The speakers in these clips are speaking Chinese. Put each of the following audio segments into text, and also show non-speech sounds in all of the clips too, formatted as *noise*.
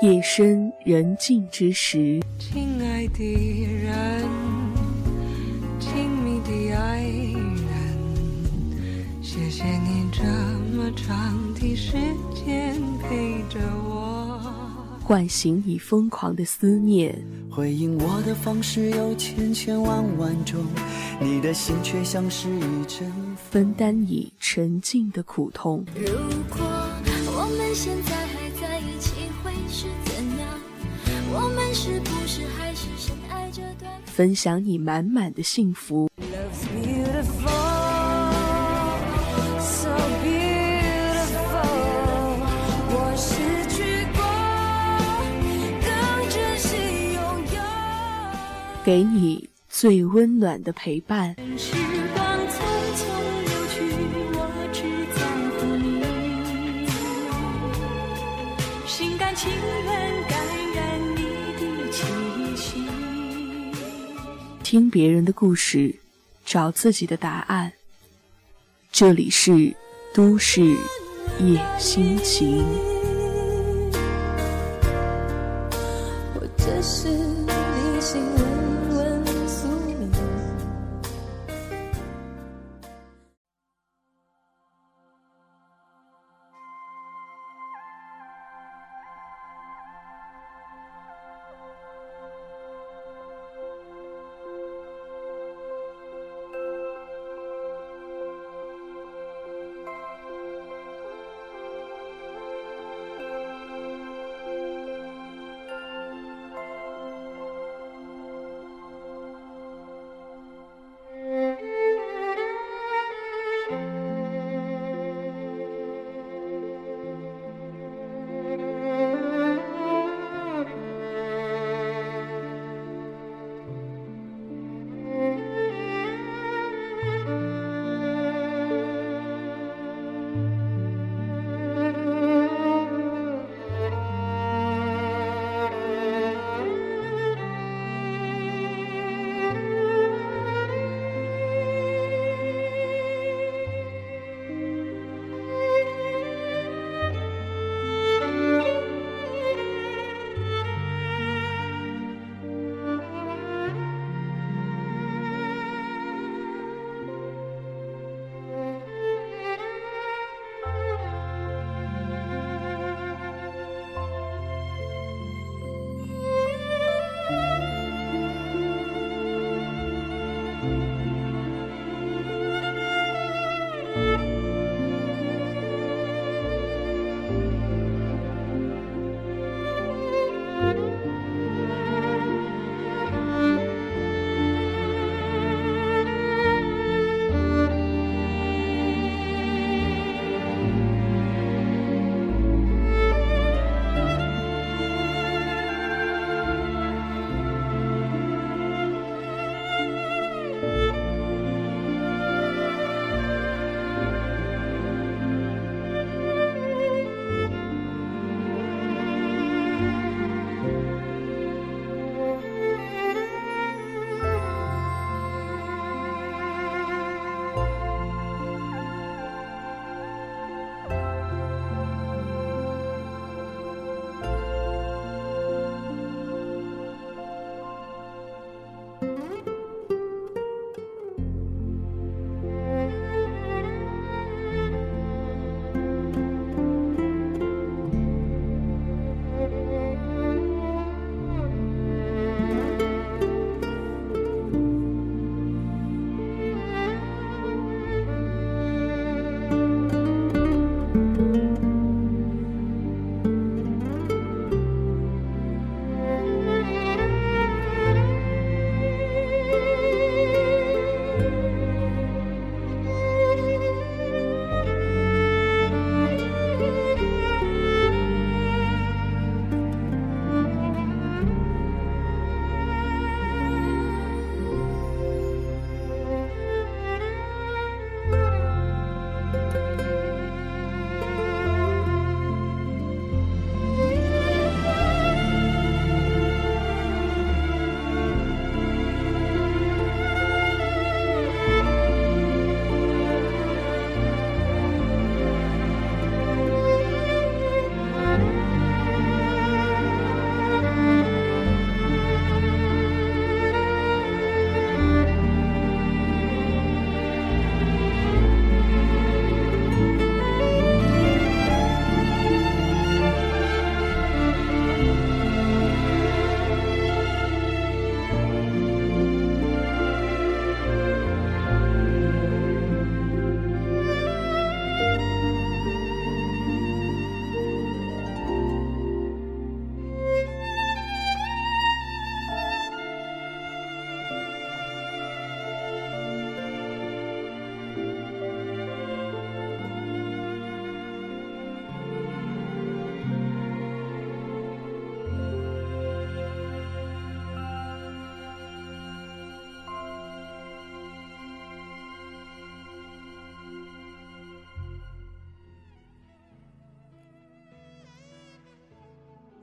夜深人静之时，亲爱的人，亲密的爱人，谢谢你这么长的时间陪着我。唤醒你疯狂的思念，回应我的方式有千千万万种，你的心却像是一阵分担你沉静的苦痛。如果我们现在分享你满满的幸福。给你最温暖的陪伴。听别人的故事，找自己的答案。这里是都市夜心情。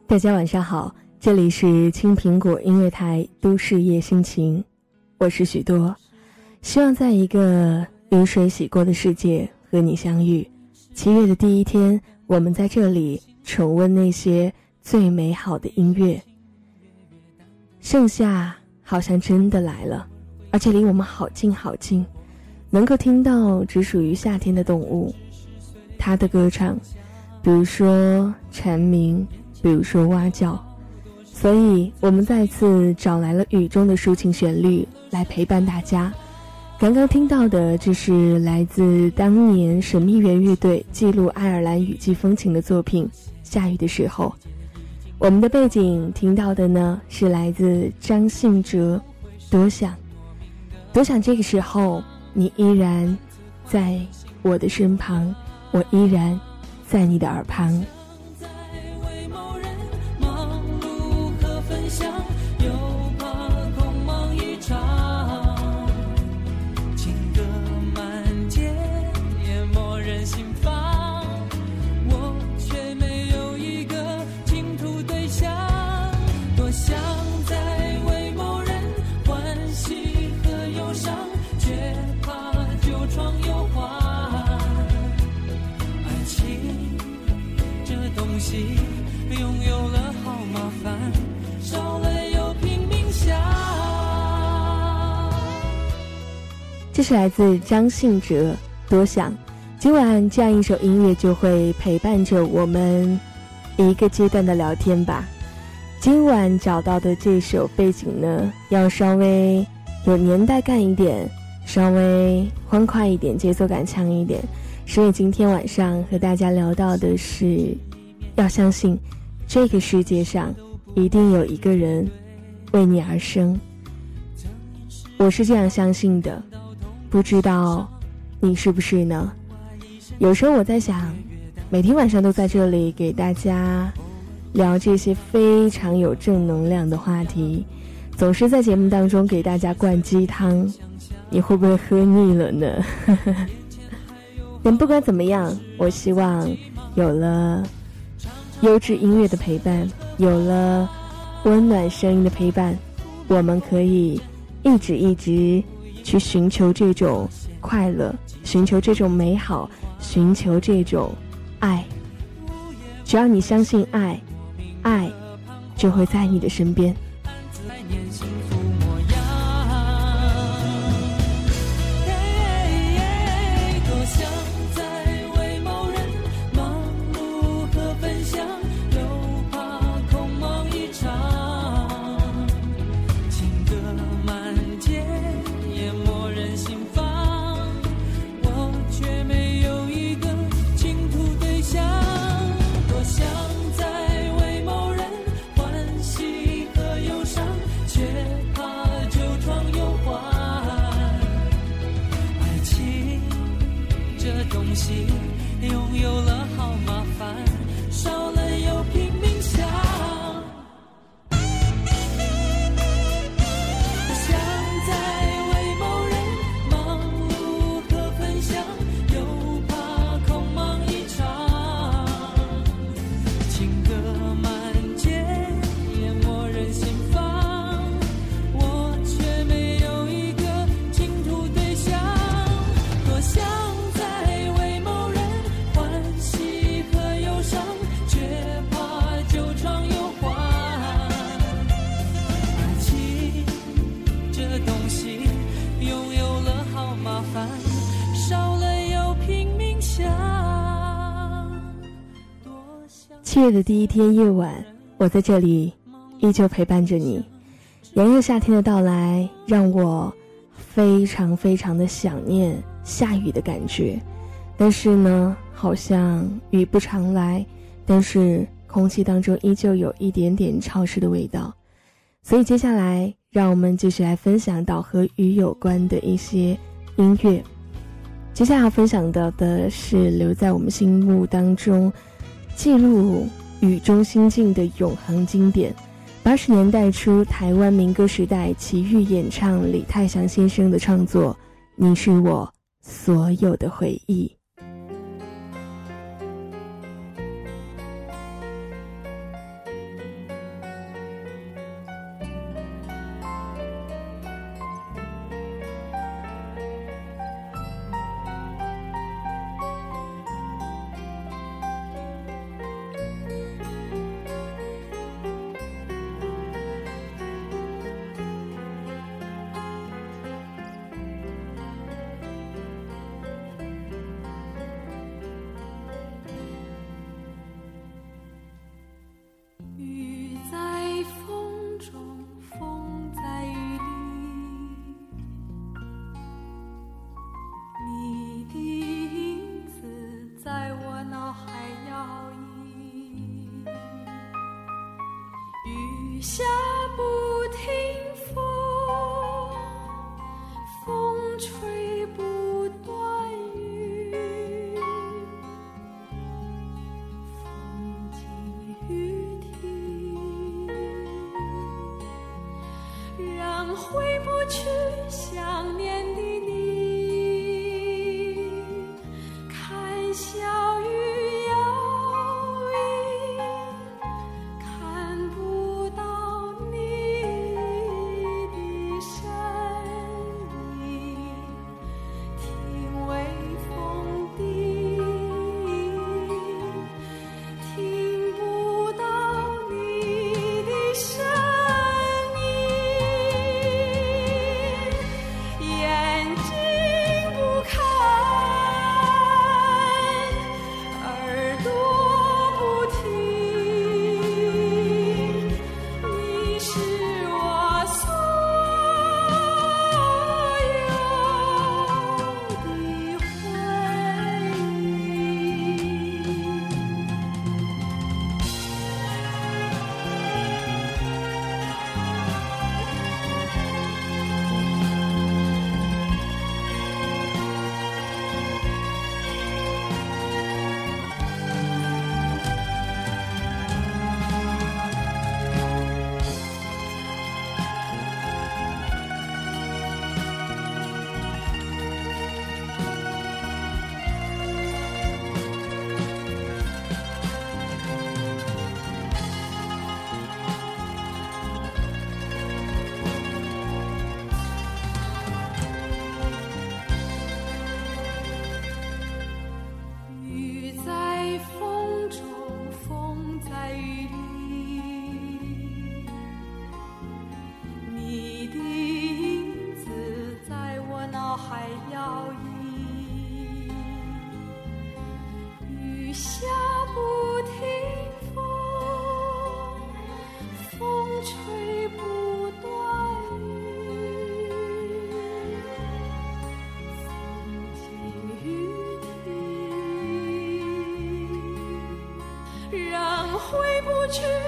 大家晚上好，这里是青苹果音乐台都市夜心情，我是许多，希望在一个雨水洗过的世界和你相遇。七月的第一天，我们在这里重温那些最美好的音乐。盛夏好像真的来了，而且离我们好近好近，能够听到只属于夏天的动物，它的歌唱，比如说蝉鸣。比如说蛙叫，所以我们再次找来了雨中的抒情旋律来陪伴大家。刚刚听到的，这是来自当年神秘园乐队记录爱尔兰雨季风情的作品《下雨的时候》。我们的背景听到的呢，是来自张信哲，《多想，多想这个时候你依然在我的身旁，我依然在你的耳旁。拥有了好麻烦，少了又拼命想这是来自张信哲，《多想》。今晚这样一首音乐就会陪伴着我们一个阶段的聊天吧。今晚找到的这首背景呢，要稍微有年代感一点，稍微欢快一点，节奏感强一点。所以今天晚上和大家聊到的是，要相信这个世界上一定有一个人为你而生。我是这样相信的。不知道，你是不是呢？有时候我在想，每天晚上都在这里给大家聊这些非常有正能量的话题，总是在节目当中给大家灌鸡汤，你会不会喝腻了呢？*laughs* *laughs* 但不管怎么样，我希望有了优质音乐的陪伴，有了温暖声音的陪伴，我们可以一直一直。去寻求这种快乐，寻求这种美好，寻求这种爱。只要你相信爱，爱就会在你的身边。的第一天夜晚，我在这里，依旧陪伴着你。炎热夏天的到来，让我非常非常的想念下雨的感觉。但是呢，好像雨不常来，但是空气当中依旧有一点点潮湿的味道。所以接下来，让我们继续来分享到和雨有关的一些音乐。接下来要分享到的是留在我们心目当中。记录雨中心境的永恒经典，八十年代初台湾民歌时代奇遇演唱李泰祥先生的创作《你是我所有的回忆》。去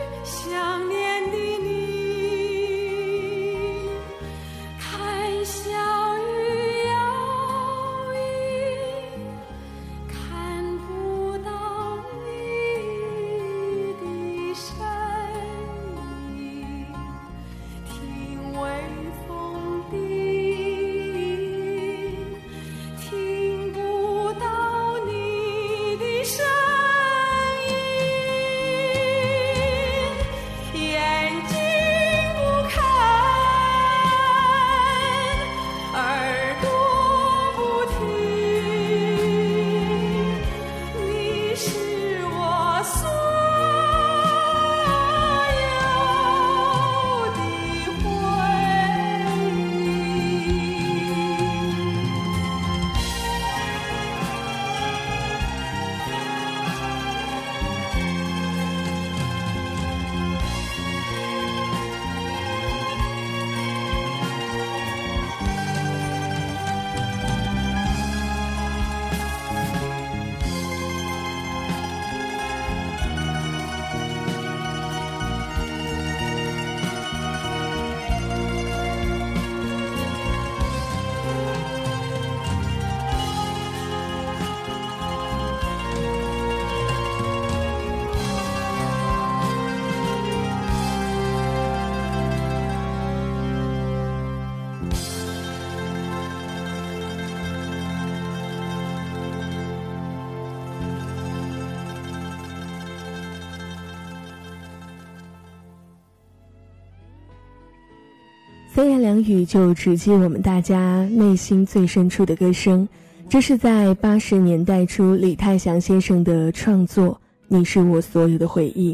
三言两语就直击我们大家内心最深处的歌声，这是在八十年代初李泰祥先生的创作《你是我所有的回忆》，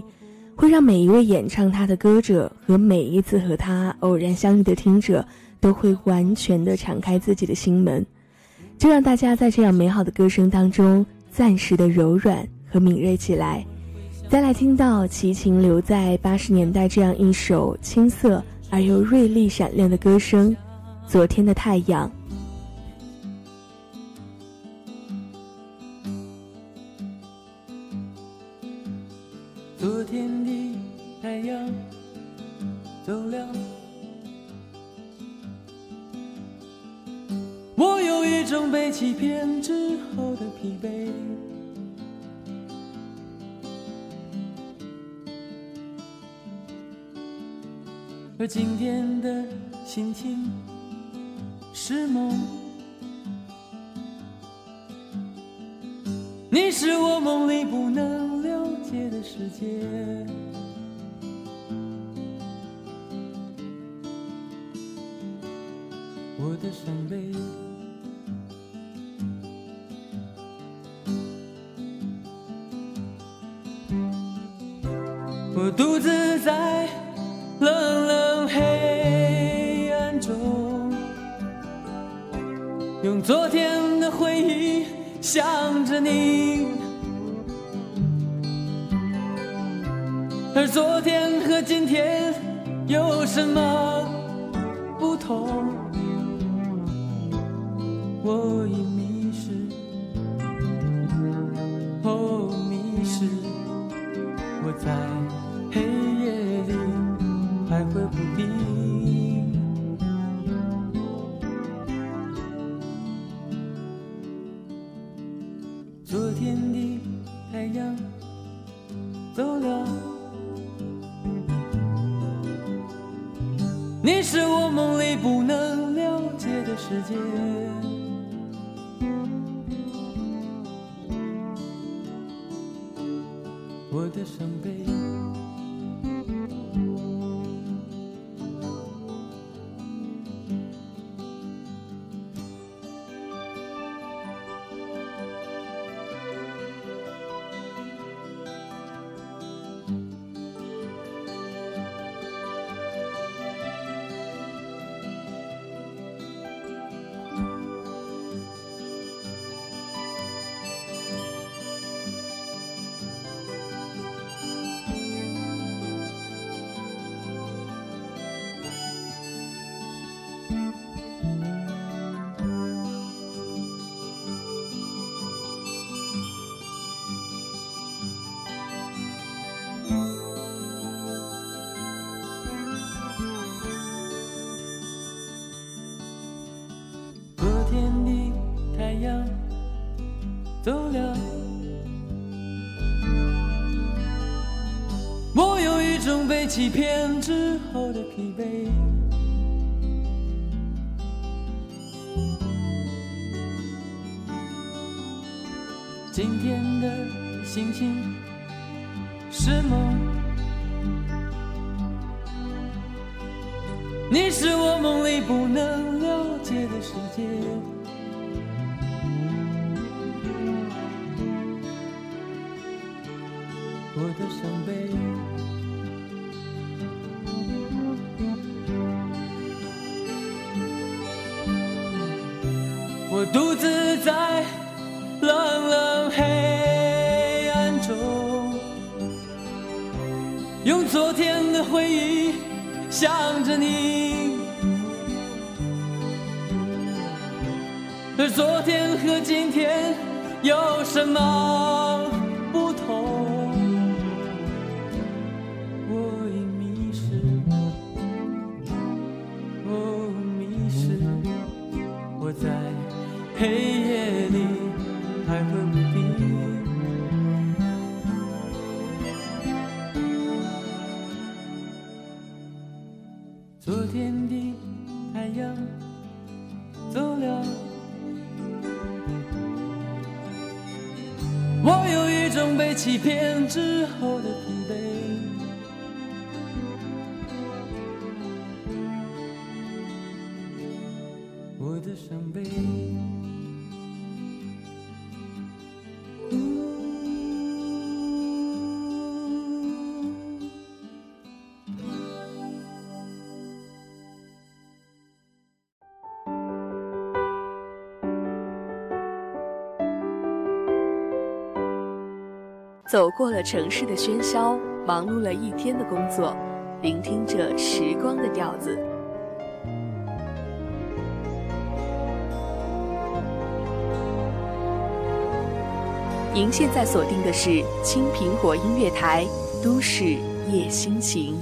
会让每一位演唱他的歌者和每一次和他偶然相遇的听者都会完全的敞开自己的心门，就让大家在这样美好的歌声当中暂时的柔软和敏锐起来。再来听到齐秦留在八十年代这样一首青涩而又锐利闪亮的歌声，《昨天的太阳》。昨天的太阳走了。我有一种被欺骗之后的疲惫，而今天的心情是梦。你是我梦里不能了解的世界。我的伤悲，欺骗之后的疲惫。今天的心情。是梦，你是我梦里不能了解的世界。我独自在冷冷黑暗中，用昨天的回忆想着你，而昨天和今天有什么？黑夜里徘徊走过了城市的喧嚣，忙碌了一天的工作，聆听着时光的调子。您现在锁定的是青苹果音乐台《都市夜心情》。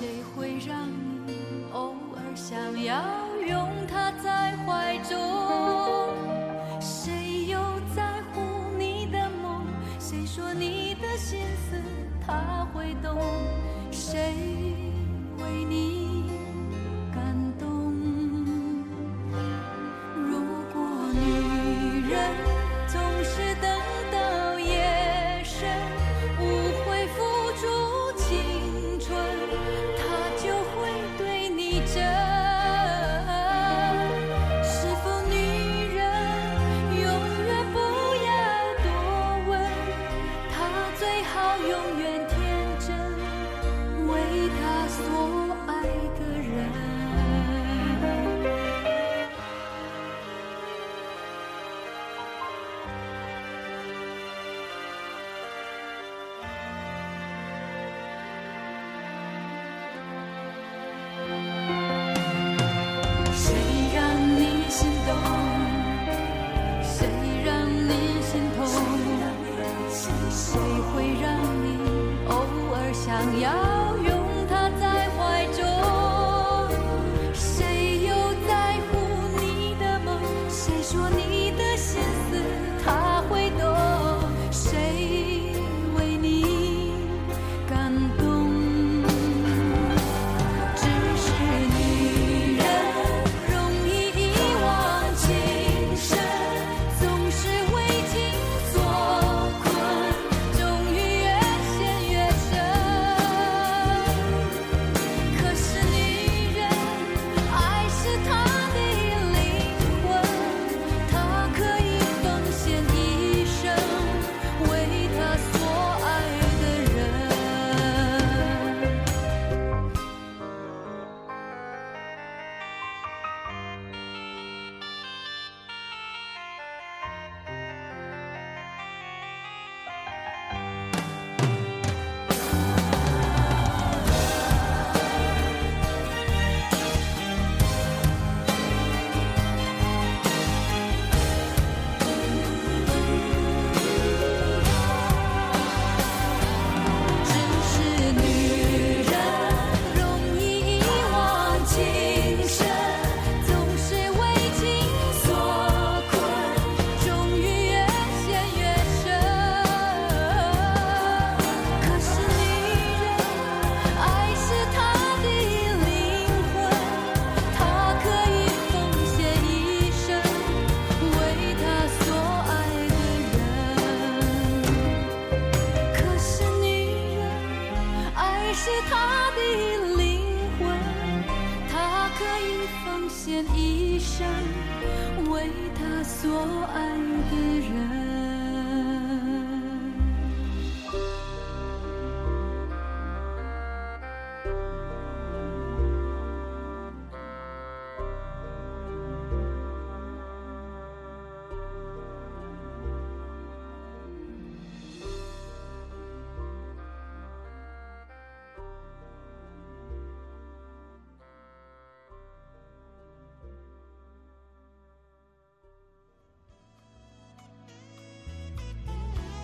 谁会让你偶尔想要拥他在怀中？谁又在乎你的梦？谁说你的心思他会懂？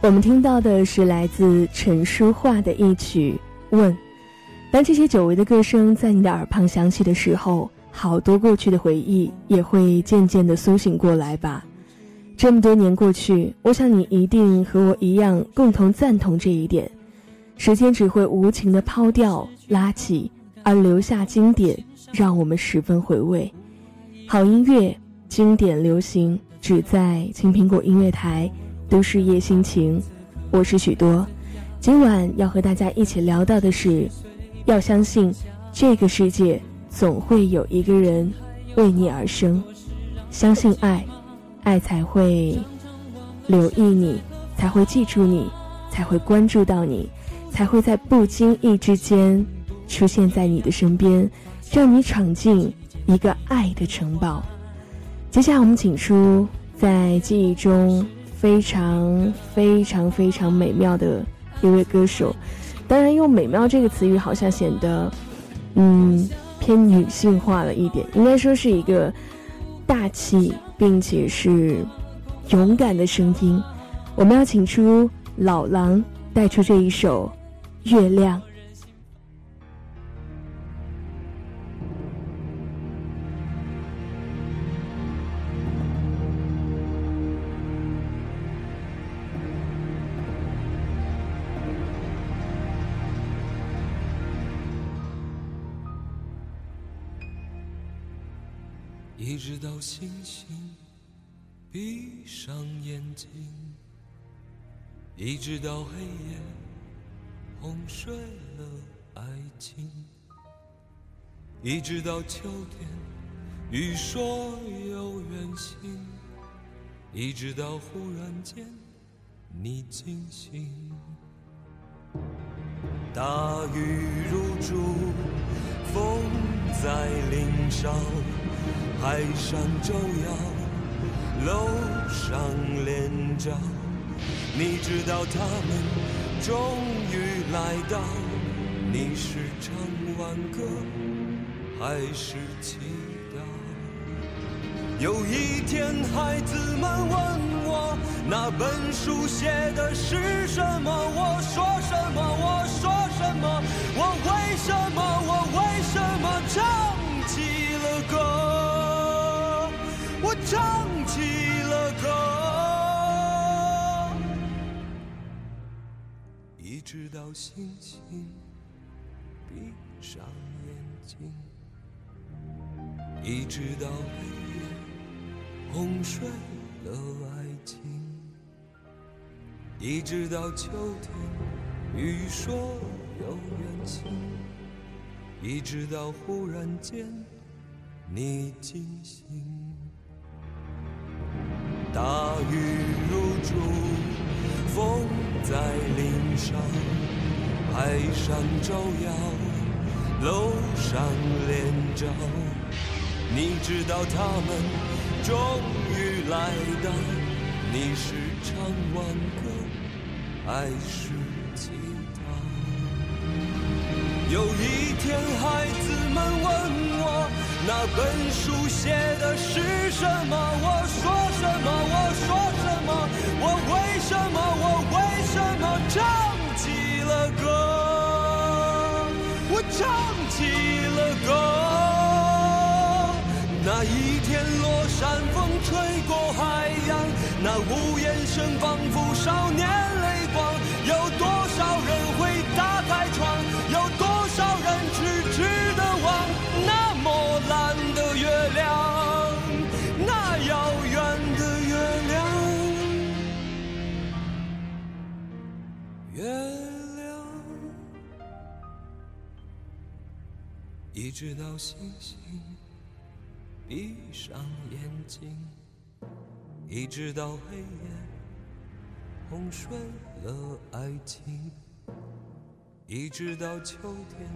我们听到的是来自陈淑桦的一曲《问》。当这些久违的歌声在你的耳旁响起的时候，好多过去的回忆也会渐渐的苏醒过来吧。这么多年过去，我想你一定和我一样共同赞同这一点：时间只会无情的抛掉、拉起，而留下经典，让我们十分回味。好音乐，经典流行，只在青苹果音乐台。都市夜心情，我是许多。今晚要和大家一起聊到的是，要相信这个世界总会有一个人为你而生，相信爱，爱才会留意你，才会记住你，才会关注到你，才会在不经意之间出现在你的身边，让你闯进一个爱的城堡。接下来我们请出在记忆中。非常非常非常美妙的一位歌手，当然用“美妙”这个词语好像显得，嗯，偏女性化了一点。应该说是一个大气并且是勇敢的声音。我们要请出老狼，带出这一首《月亮》。睛，一直到黑夜哄睡了爱情，一直到秋天雨说有远行，一直到忽然间你惊醒。大雨如注，风在林梢，海上照耀，楼上连着。你知道他们终于来到，你是唱完歌还是祈祷？有一天，孩子们问我，那本书写的是什么？我说什么？我说什么？我为什么？我为什么唱起了歌？唱起了歌，一直到星星闭上眼睛，一直到黑夜。哄睡了爱情，一直到秋天，雨说有远行，一直到忽然间你惊醒。大雨如注，风在林梢，海上照耀，楼上连着。你知道他们。终于来到，你是唱挽歌还是祈祷？有一天，孩子们问我，那本书写的是什么？我说什么？我说什么？我为什么？我为什么唱起了歌？我唱起了歌。那一天，落山风吹过海洋，那屋檐声仿佛少年泪一直到星星。闭上眼睛，一直到黑夜哄睡了爱情，一直到秋天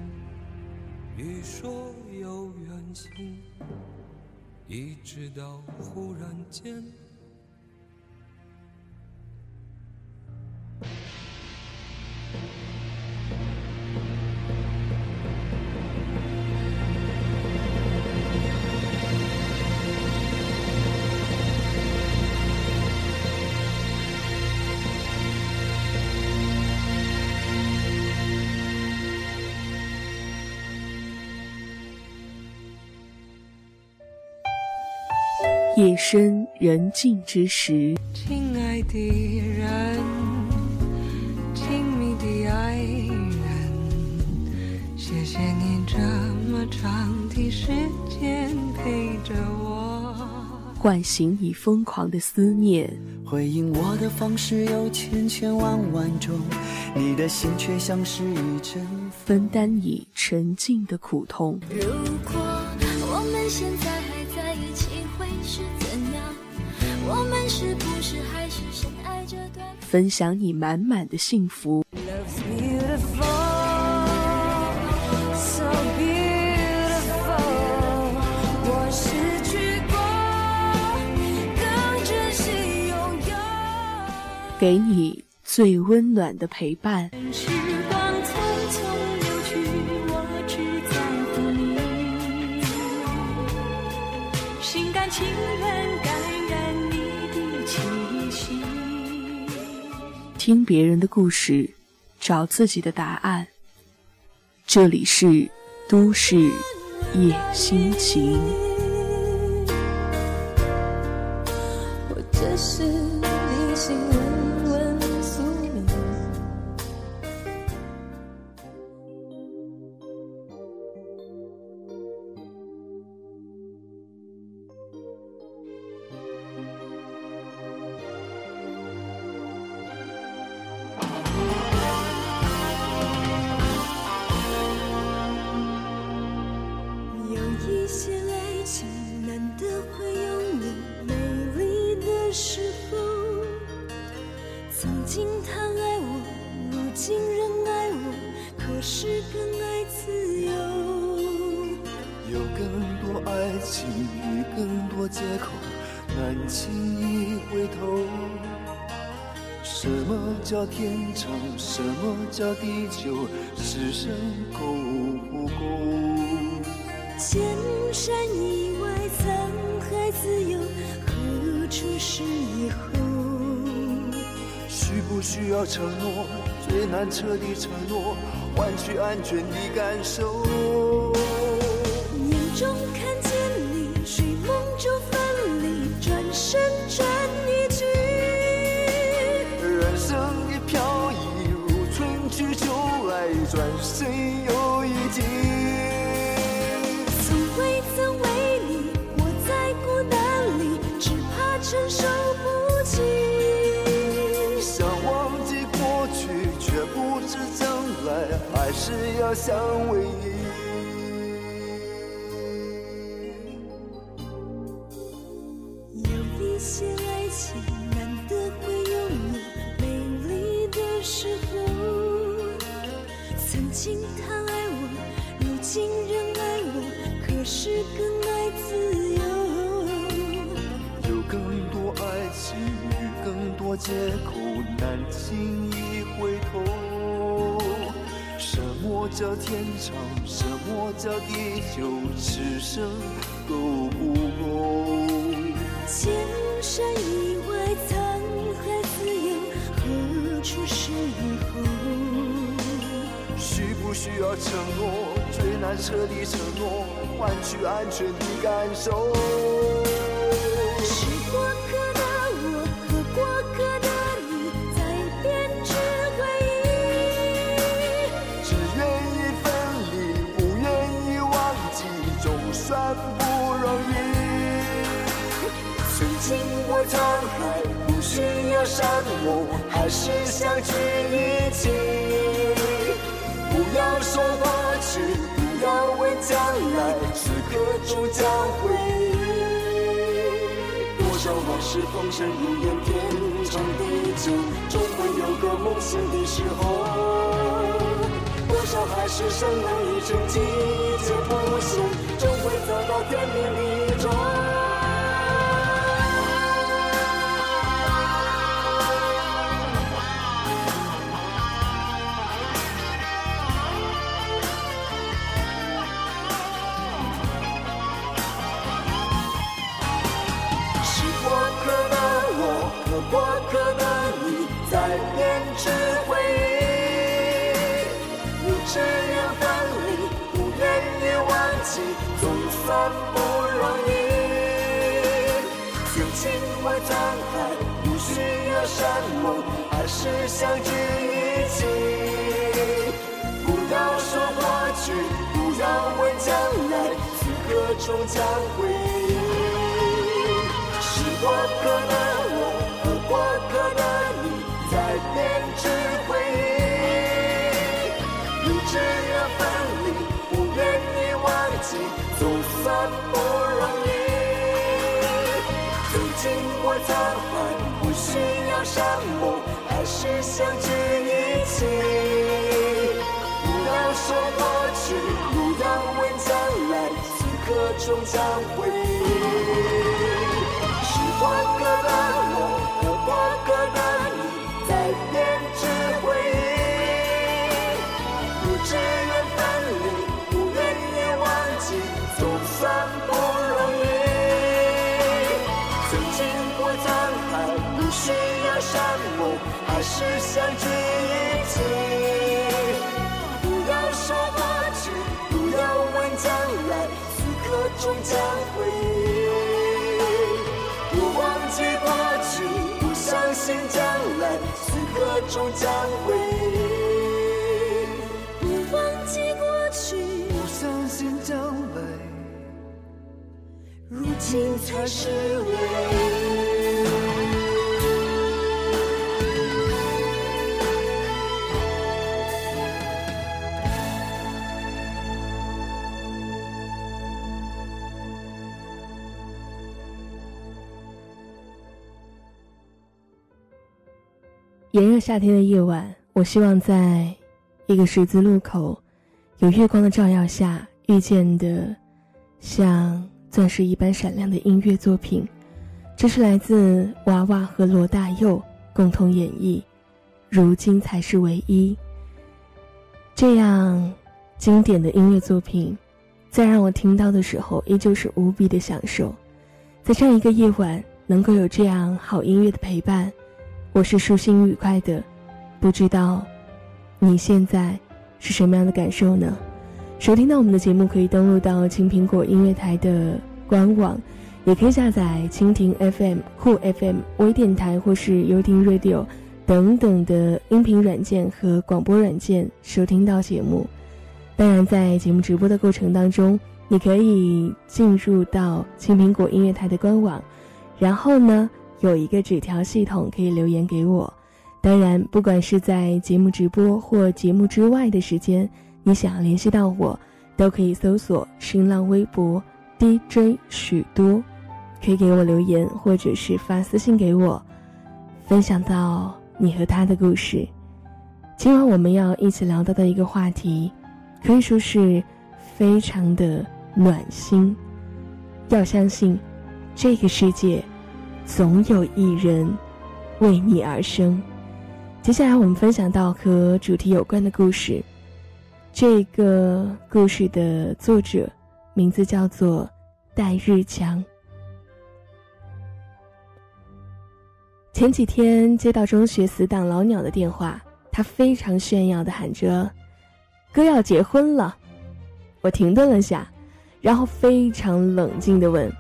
雨说有远行，一直到忽然间。深人静之时，亲爱的人，亲密的爱人，谢谢你这么长的时间陪着我。唤醒你疯狂的思念，回应我的方式有千千万万种，你的心却像是一阵分担你沉静的苦痛。如果我们现在分享你满满的幸福。Love's beautiful, so beautiful。我失去过，更珍惜拥有。给你最温暖的陪伴。听别人的故事，找自己的答案。这里是都市夜心情。承诺？最难彻底承诺，换取安全的感受。要此生够不够？千山以外，沧海自由，何处是以后？需不需要承诺？最难舍的承诺，换取安全的感受。要山盟，还是相聚一起。不要说过去，不要问将来，此刻终将回忆。多少往事风尘如烟，天长地久，终会有个梦醒的时候。多少海誓山盟一成季节不限，终会走到天明山盟，还是相聚一起。不要说过去，不要问将来，此刻终将回忆。是过客的我和过客的你，在编织回忆。不只愿分离，不愿意忘记，总算不容易。曾经我沧海，需要山盟，还是相聚一起。不要说过去，不要问将来，此刻终将回忆。是过客的我和过客的是相聚一起。不要说过去，不要问将来，此刻终将回忆。不忘记过去，不相信将来，此刻终将回忆。不忘记过去，不相信将来。如今才是唯一。炎热夏天的夜晚，我希望在一个十字路口，有月光的照耀下，遇见的像钻石一般闪亮的音乐作品，这是来自娃娃和罗大佑共同演绎，如今才是唯一。这样经典的音乐作品，在让我听到的时候，依旧是无比的享受。在这样一个夜晚，能够有这样好音乐的陪伴，我是舒心愉快的。不知道你现在是什么样的感受呢？收听到我们的节目，可以登录到青苹果音乐台的官网，也可以下载蜻蜓 FM、酷 FM、微电台或是优听 Radio 等等的音频软件和广播软件收听到节目。当然，在节目直播的过程当中，你可以进入到青苹果音乐台的官网，然后呢，有一个纸条系统可以留言给我。当然，不管是在节目直播或节目之外的时间，你想要联系到我，都可以搜索新浪微博 DJ 许多，可以给我留言，或者是发私信给我，分享到你和他的故事。今晚我们要一起聊到的一个话题，可以说是非常的暖心。要相信，这个世界总有一人为你而生。接下来我们分享到和主题有关的故事。这个故事的作者名字叫做戴日强。前几天接到中学死党老鸟的电话，他非常炫耀的喊着：“哥要结婚了！”我停顿了下，然后非常冷静的问：“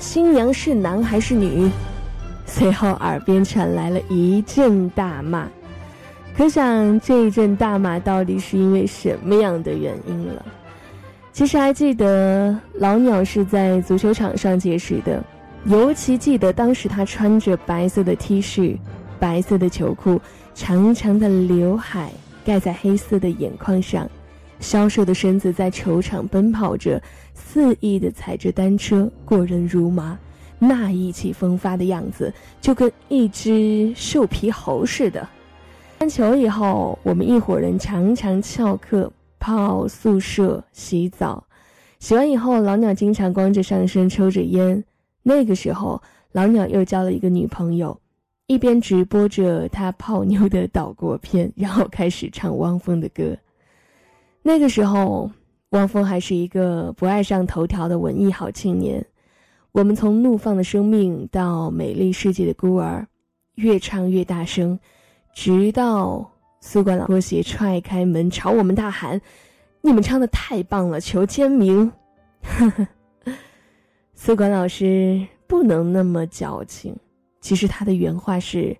新娘是男还是女？”随后耳边传来了一阵大骂。可想这一阵大骂到底是因为什么样的原因了？其实还记得老鸟是在足球场上结识的，尤其记得当时他穿着白色的 T 恤、白色的球裤，长长的刘海盖在黑色的眼眶上，消瘦的身子在球场奔跑着，肆意的踩着单车，过人如麻，那意气风发的样子就跟一只瘦皮猴似的。看球以后，我们一伙人常常翘课泡宿舍洗澡。洗完以后，老鸟经常光着上身抽着烟。那个时候，老鸟又交了一个女朋友，一边直播着他泡妞的岛国片，然后开始唱汪峰的歌。那个时候，汪峰还是一个不爱上头条的文艺好青年。我们从怒放的生命到美丽世界的孤儿，越唱越大声。直到宿管老拖鞋踹开门，朝我们大喊：“你们唱的太棒了，求签名！” *laughs* 宿管老师不能那么矫情。其实他的原话是：“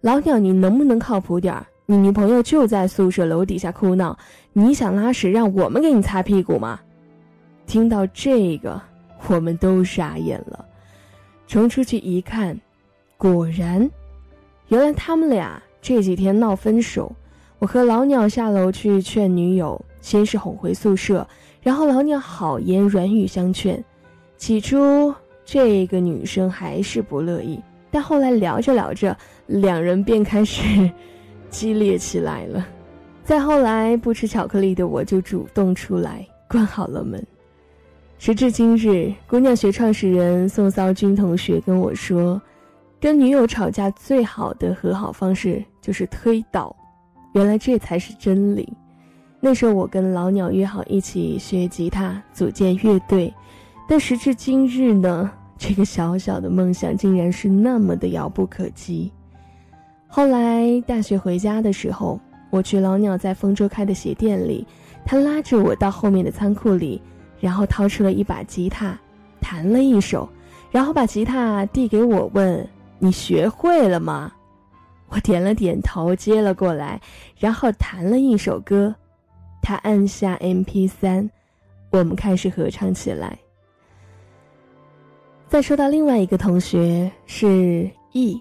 老鸟，你能不能靠谱点儿？你女朋友就在宿舍楼底下哭闹，你想拉屎让我们给你擦屁股吗？”听到这个，我们都傻眼了。冲出去一看，果然，原来他们俩。这几天闹分手，我和老鸟下楼去劝女友，先是哄回宿舍，然后老鸟好言软语相劝。起初这个女生还是不乐意，但后来聊着聊着，两人便开始激烈起来了。再后来，不吃巧克力的我就主动出来关好了门。时至今日，姑娘学创始人宋骚君同学跟我说。跟女友吵架最好的和好方式就是推倒，原来这才是真理。那时候我跟老鸟约好一起学吉他，组建乐队，但时至今日呢，这个小小的梦想竟然是那么的遥不可及。后来大学回家的时候，我去老鸟在丰州开的鞋店里，他拉着我到后面的仓库里，然后掏出了一把吉他，弹了一首，然后把吉他递给我，问。你学会了吗？我点了点头，接了过来，然后弹了一首歌。他按下 M P 三，我们开始合唱起来。再说到另外一个同学是 E，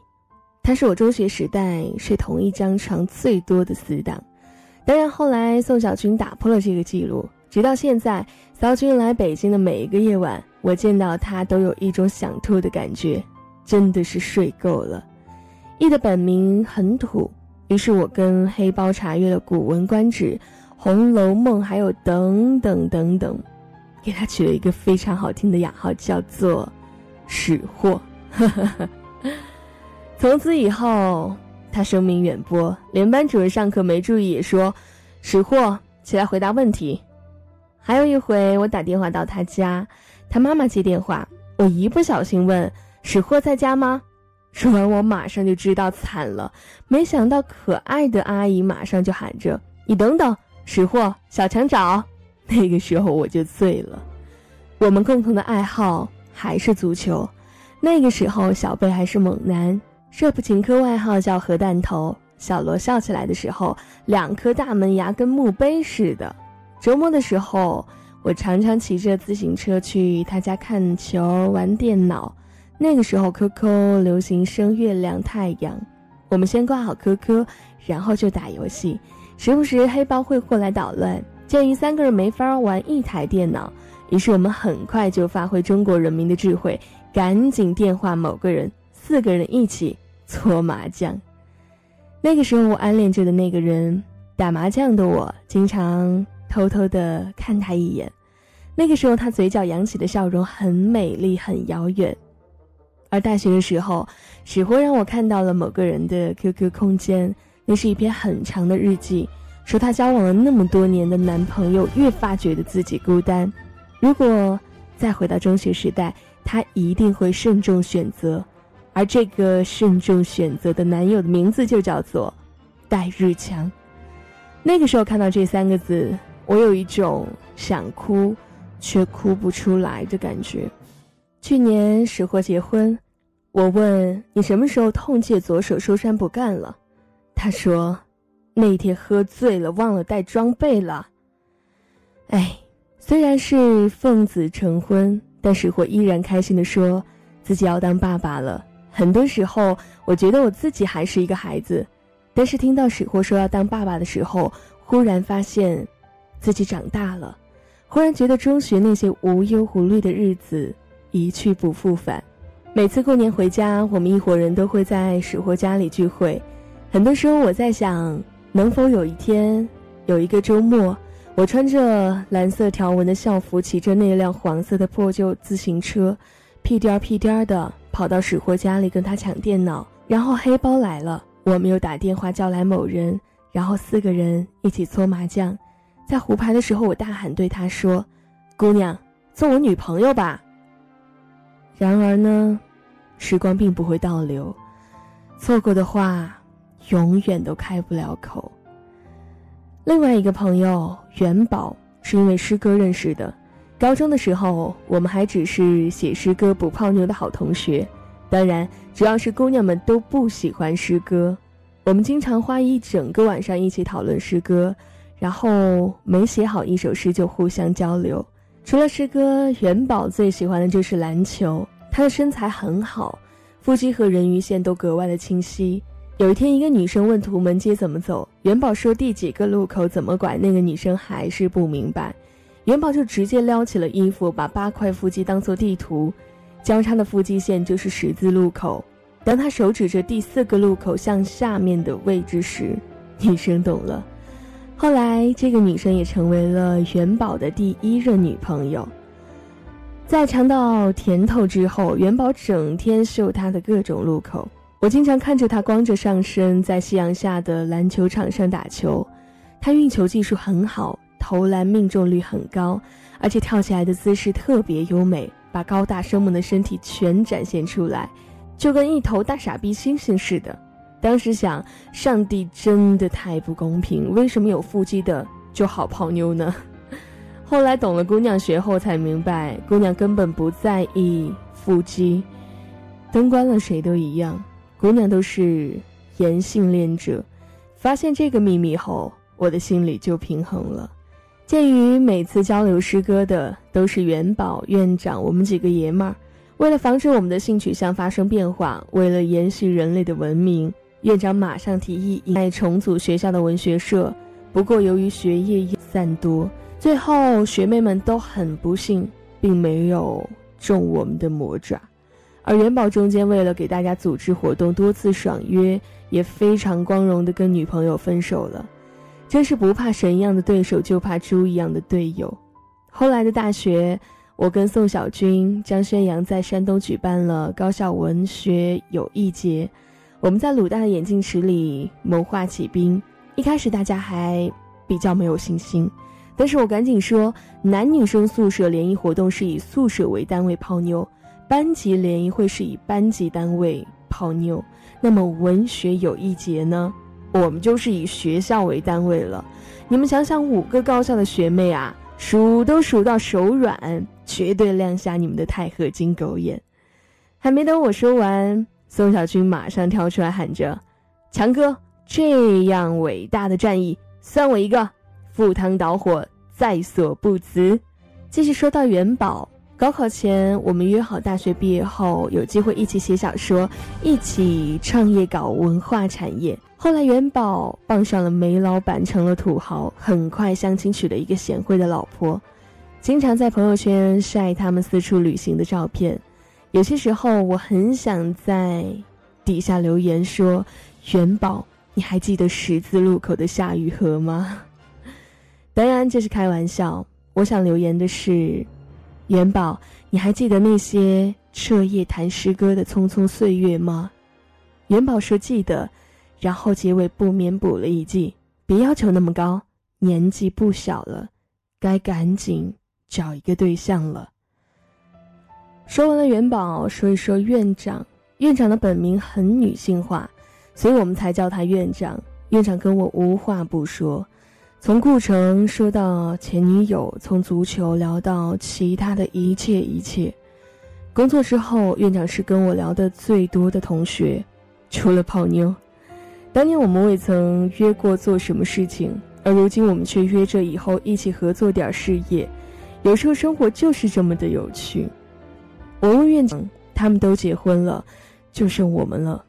他是我中学时代睡同一张床最多的死党。当然后来宋小军打破了这个记录，直到现在，骚军来北京的每一个夜晚，我见到他都有一种想吐的感觉。真的是睡够了。E 的本名很土，于是我跟黑包查阅了《古文观止》《红楼梦》，还有等等等等。给他取了一个非常好听的雅号，叫做“史货”。从此以后，他声名远播，连班主任上课没注意也说：“史货，起来回答问题。”还有一回，我打电话到他家，他妈妈接电话，我一不小心问：“史货在家吗？”说完，我马上就知道惨了。没想到，可爱的阿姨马上就喊着：“你等等，识货，小强找。”那个时候我就醉了。我们共同的爱好还是足球。那个时候，小贝还是猛男，舍普琴科外号叫核弹头。小罗笑起来的时候，两颗大门牙跟墓碑似的。周末的时候，我常常骑着自行车去他家看球、玩电脑。那个时候，QQ 流行升月亮、太阳，我们先挂好 QQ，然后就打游戏，时不时黑帮会过来捣乱。鉴于三个人没法玩一台电脑，于是我们很快就发挥中国人民的智慧，赶紧电话某个人，四个人一起搓麻将。那个时候，我暗恋着的那个人，打麻将的我经常偷偷的看他一眼。那个时候，他嘴角扬起的笑容很美丽，很遥远。而大学的时候，史货让我看到了某个人的 QQ 空间，那是一篇很长的日记，说他交往了那么多年的男朋友，越发觉得自己孤单。如果再回到中学时代，他一定会慎重选择，而这个慎重选择的男友的名字就叫做戴日强。那个时候看到这三个字，我有一种想哭却哭不出来的感觉。去年石货结婚，我问你什么时候痛戒左手收山不干了，他说，那天喝醉了忘了带装备了。哎，虽然是奉子成婚，但石货依然开心的说自己要当爸爸了。很多时候，我觉得我自己还是一个孩子，但是听到史货说要当爸爸的时候，忽然发现，自己长大了，忽然觉得中学那些无忧无虑的日子。一去不复返。每次过年回家，我们一伙人都会在史货家里聚会。很多时候，我在想，能否有一天，有一个周末，我穿着蓝色条纹的校服，骑着那辆黄色的破旧自行车，屁颠儿屁颠儿的跑到史货家里跟他抢电脑。然后黑包来了，我们又打电话叫来某人，然后四个人一起搓麻将。在胡牌的时候，我大喊对他说：“姑娘，做我女朋友吧。”然而呢，时光并不会倒流，错过的话，永远都开不了口。另外一个朋友元宝是因为师哥认识的，高中的时候我们还只是写诗歌不泡妞的好同学，当然主要是姑娘们都不喜欢诗歌，我们经常花一整个晚上一起讨论诗歌，然后没写好一首诗就互相交流。除了诗歌，元宝最喜欢的就是篮球。他的身材很好，腹肌和人鱼线都格外的清晰。有一天，一个女生问图门街怎么走，元宝说第几个路口怎么拐。那个女生还是不明白，元宝就直接撩起了衣服，把八块腹肌当做地图，交叉的腹肌线就是十字路口。当他手指着第四个路口向下面的位置时，女生懂了。后来，这个女生也成为了元宝的第一任女朋友。在尝到甜头之后，元宝整天秀他的各种路口。我经常看着他光着上身在夕阳下的篮球场上打球，他运球技术很好，投篮命中率很高，而且跳起来的姿势特别优美，把高大生猛的身体全展现出来，就跟一头大傻逼猩猩似的。当时想，上帝真的太不公平，为什么有腹肌的就好泡妞呢？*laughs* 后来懂了姑娘学后才明白，姑娘根本不在意腹肌，灯关了谁都一样，姑娘都是颜性恋者。发现这个秘密后，我的心里就平衡了。鉴于每次交流诗歌的都是元宝院长，我们几个爷们儿，为了防止我们的性取向发生变化，为了延续人类的文明。院长马上提议再重组学校的文学社，不过由于学业散多，最后学妹们都很不幸，并没有中我们的魔爪。而元宝中间为了给大家组织活动，多次爽约，也非常光荣的跟女朋友分手了。真是不怕神一样的对手，就怕猪一样的队友。后来的大学，我跟宋小军、张宣阳在山东举办了高校文学友谊节，我们在鲁大的眼镜池里谋划起兵。一开始大家还比较没有信心，但是我赶紧说，男女生宿舍联谊活动是以宿舍为单位泡妞，班级联谊会是以班级单位泡妞，那么文学友谊节呢？我们就是以学校为单位了。你们想想，五个高校的学妹啊，数都数到手软，绝对亮瞎你们的钛合金狗眼。还没等我说完，宋小军马上跳出来喊着：“强哥！”这样伟大的战役，算我一个，赴汤蹈火，在所不辞。继续说到元宝，高考前我们约好，大学毕业后有机会一起写小说，一起创业搞文化产业。后来元宝傍上了煤老板，成了土豪，很快相亲娶了一个贤惠的老婆，经常在朋友圈晒他们四处旅行的照片。有些时候我很想在底下留言说，元宝。你还记得十字路口的夏雨荷吗？当然这是开玩笑。我想留言的是，元宝，你还记得那些彻夜谈诗歌的匆匆岁月吗？元宝说记得，然后结尾不免补了一句：别要求那么高，年纪不小了，该赶紧找一个对象了。说完了元宝，说一说院长。院长的本名很女性化。所以我们才叫他院长。院长跟我无话不说，从顾城说到前女友，从足球聊到其他的一切一切。工作之后，院长是跟我聊的最多的同学，除了泡妞。当年我们未曾约过做什么事情，而如今我们却约着以后一起合作点事业。有时候生活就是这么的有趣。我问院长，他们都结婚了，就剩我们了。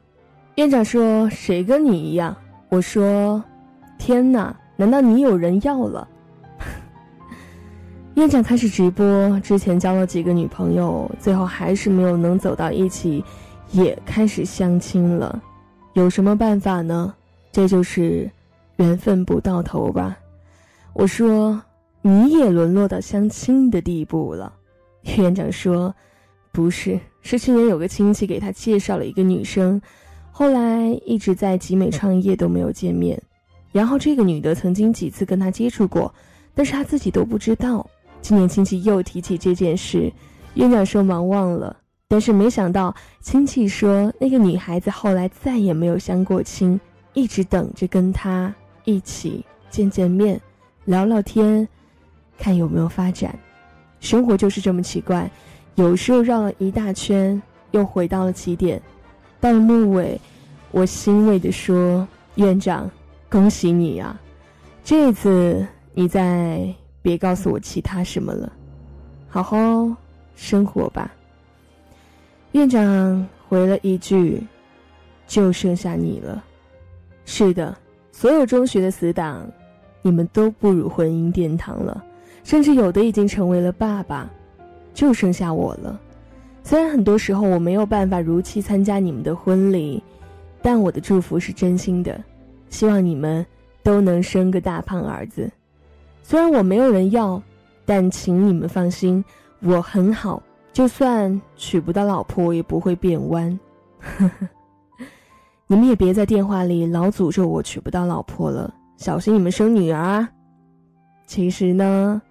院长说：“谁跟你一样？”我说：“天哪，难道你有人要了？” *laughs* 院长开始直播，之前交了几个女朋友，最后还是没有能走到一起，也开始相亲了。有什么办法呢？这就是缘分不到头吧。我说：“你也沦落到相亲的地步了。”院长说：“不是，是去年有个亲戚给他介绍了一个女生。”后来一直在集美创业都没有见面，然后这个女的曾经几次跟他接触过，但是他自己都不知道。今年亲戚又提起这件事，院长说忙忘了，但是没想到亲戚说那个女孩子后来再也没有相过亲，一直等着跟他一起见见面，聊聊天，看有没有发展。生活就是这么奇怪，有时候绕了一大圈，又回到了起点。到了末尾，我欣慰地说：“院长，恭喜你呀！这次你再别告诉我其他什么了，好好生活吧。”院长回了一句：“就剩下你了。”是的，所有中学的死党，你们都步入婚姻殿堂了，甚至有的已经成为了爸爸，就剩下我了。虽然很多时候我没有办法如期参加你们的婚礼，但我的祝福是真心的，希望你们都能生个大胖儿子。虽然我没有人要，但请你们放心，我很好，就算娶不到老婆，也不会变弯。*laughs* 你们也别在电话里老诅咒我娶不到老婆了，小心你们生女儿啊！其实呢，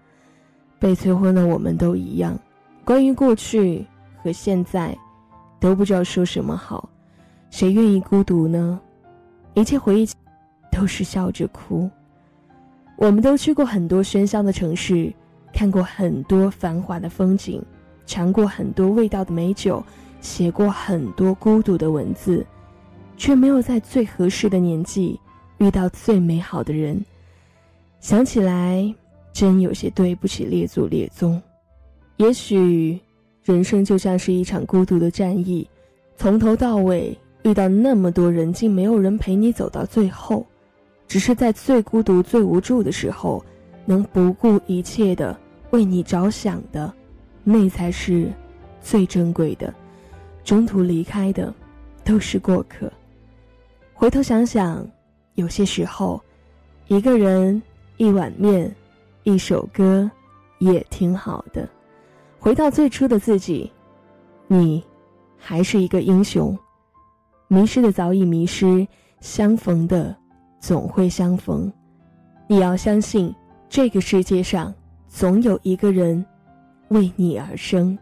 被催婚的我们都一样，关于过去。和现在，都不知道说什么好，谁愿意孤独呢？一切回忆，都是笑着哭。我们都去过很多喧嚣的城市，看过很多繁华的风景，尝过很多味道的美酒，写过很多孤独的文字，却没有在最合适的年纪遇到最美好的人。想起来，真有些对不起列祖列宗。也许。人生就像是一场孤独的战役，从头到尾遇到那么多人，竟没有人陪你走到最后。只是在最孤独、最无助的时候，能不顾一切的为你着想的，那才是最珍贵的。中途离开的，都是过客。回头想想，有些时候，一个人、一碗面、一首歌、也挺好的。回到最初的自己，你还是一个英雄。迷失的早已迷失，相逢的总会相逢。你要相信，这个世界上总有一个人为你而生。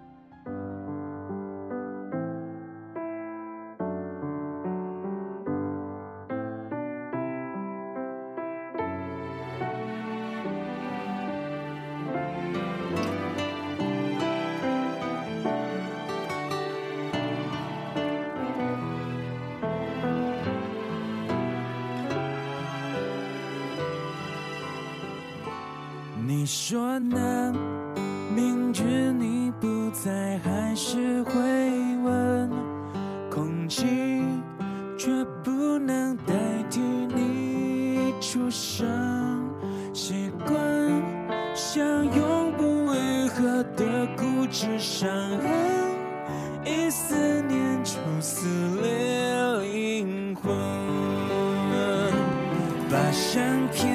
相片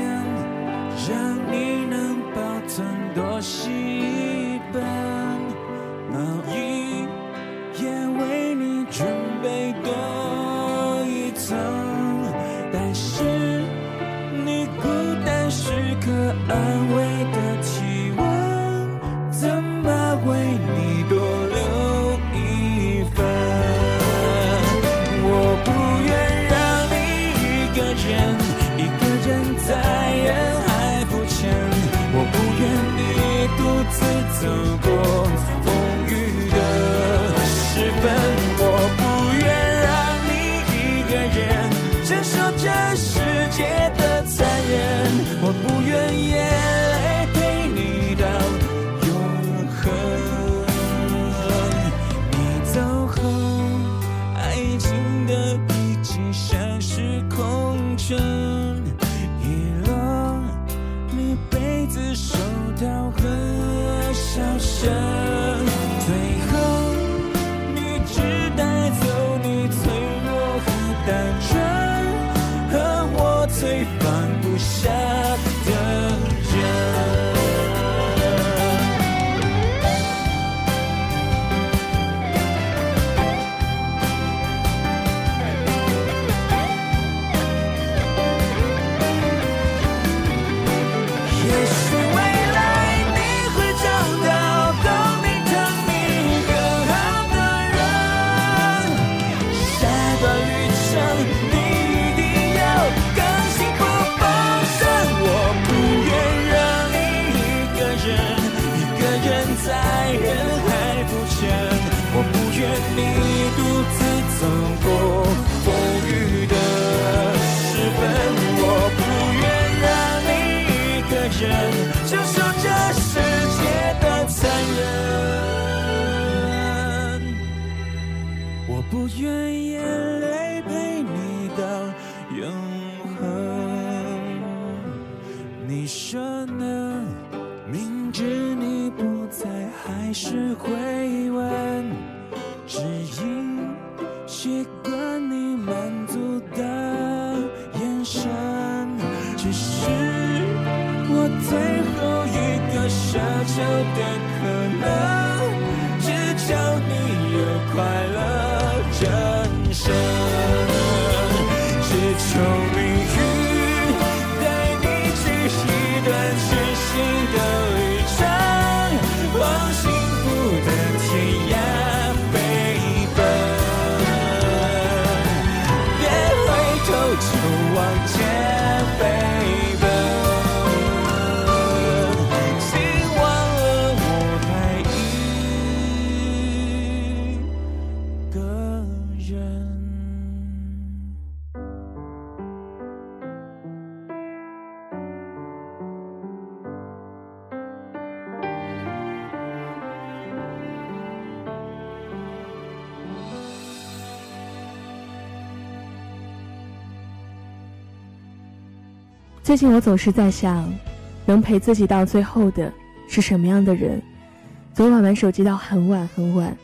让你能保存你独自走过风雨的时分。我不愿让你一个人承受这世界的残忍。我不愿眼泪陪你到永恒。你说呢？明知你不在，还是会 chick 最近我总是在想，能陪自己到最后的是什么样的人？昨晚玩手机到很晚很晚，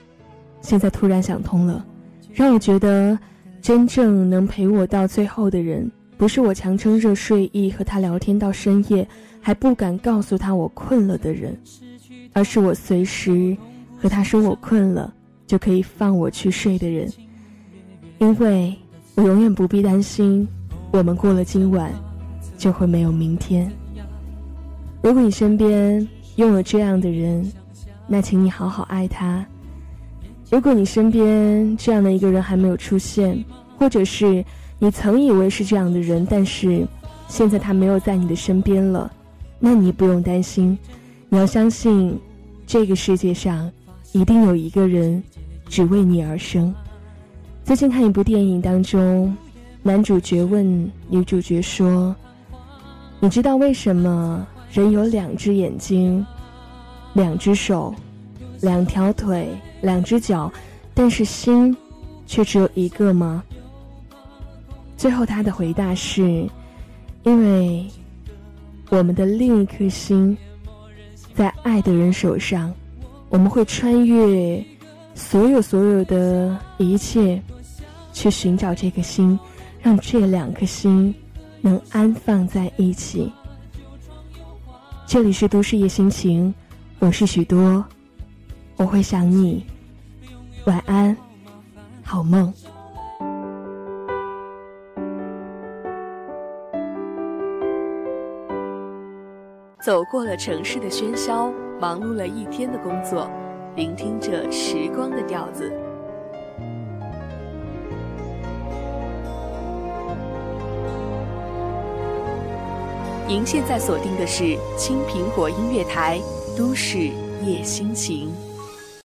现在突然想通了，让我觉得真正能陪我到最后的人，不是我强撑着睡意和他聊天到深夜，还不敢告诉他我困了的人，而是我随时和他说我困了，就可以放我去睡的人。因为我永远不必担心，我们过了今晚，就会没有明天。如果你身边拥有这样的人，那请你好好爱他。如果你身边这样的一个人还没有出现，或者是你曾以为是这样的人，但是现在他没有在你的身边了，那你不用担心，你要相信，这个世界上一定有一个人只为你而生。最近看一部电影当中，男主角问女主角说：“你知道为什么人有两只眼睛、两只手、两条腿、两只脚，但是心却只有一个吗？”最后他的回答是：“因为我们的另一颗心在爱的人手上，我们会穿越所有所有的一切。”去寻找这颗心，让这两颗心能安放在一起。这里是都市夜心情，我是许多，我会想你，晚安，好梦。走过了城市的喧嚣，忙碌了一天的工作，聆听着时光的调子。您现在锁定的是青苹果音乐台《都市夜心情》。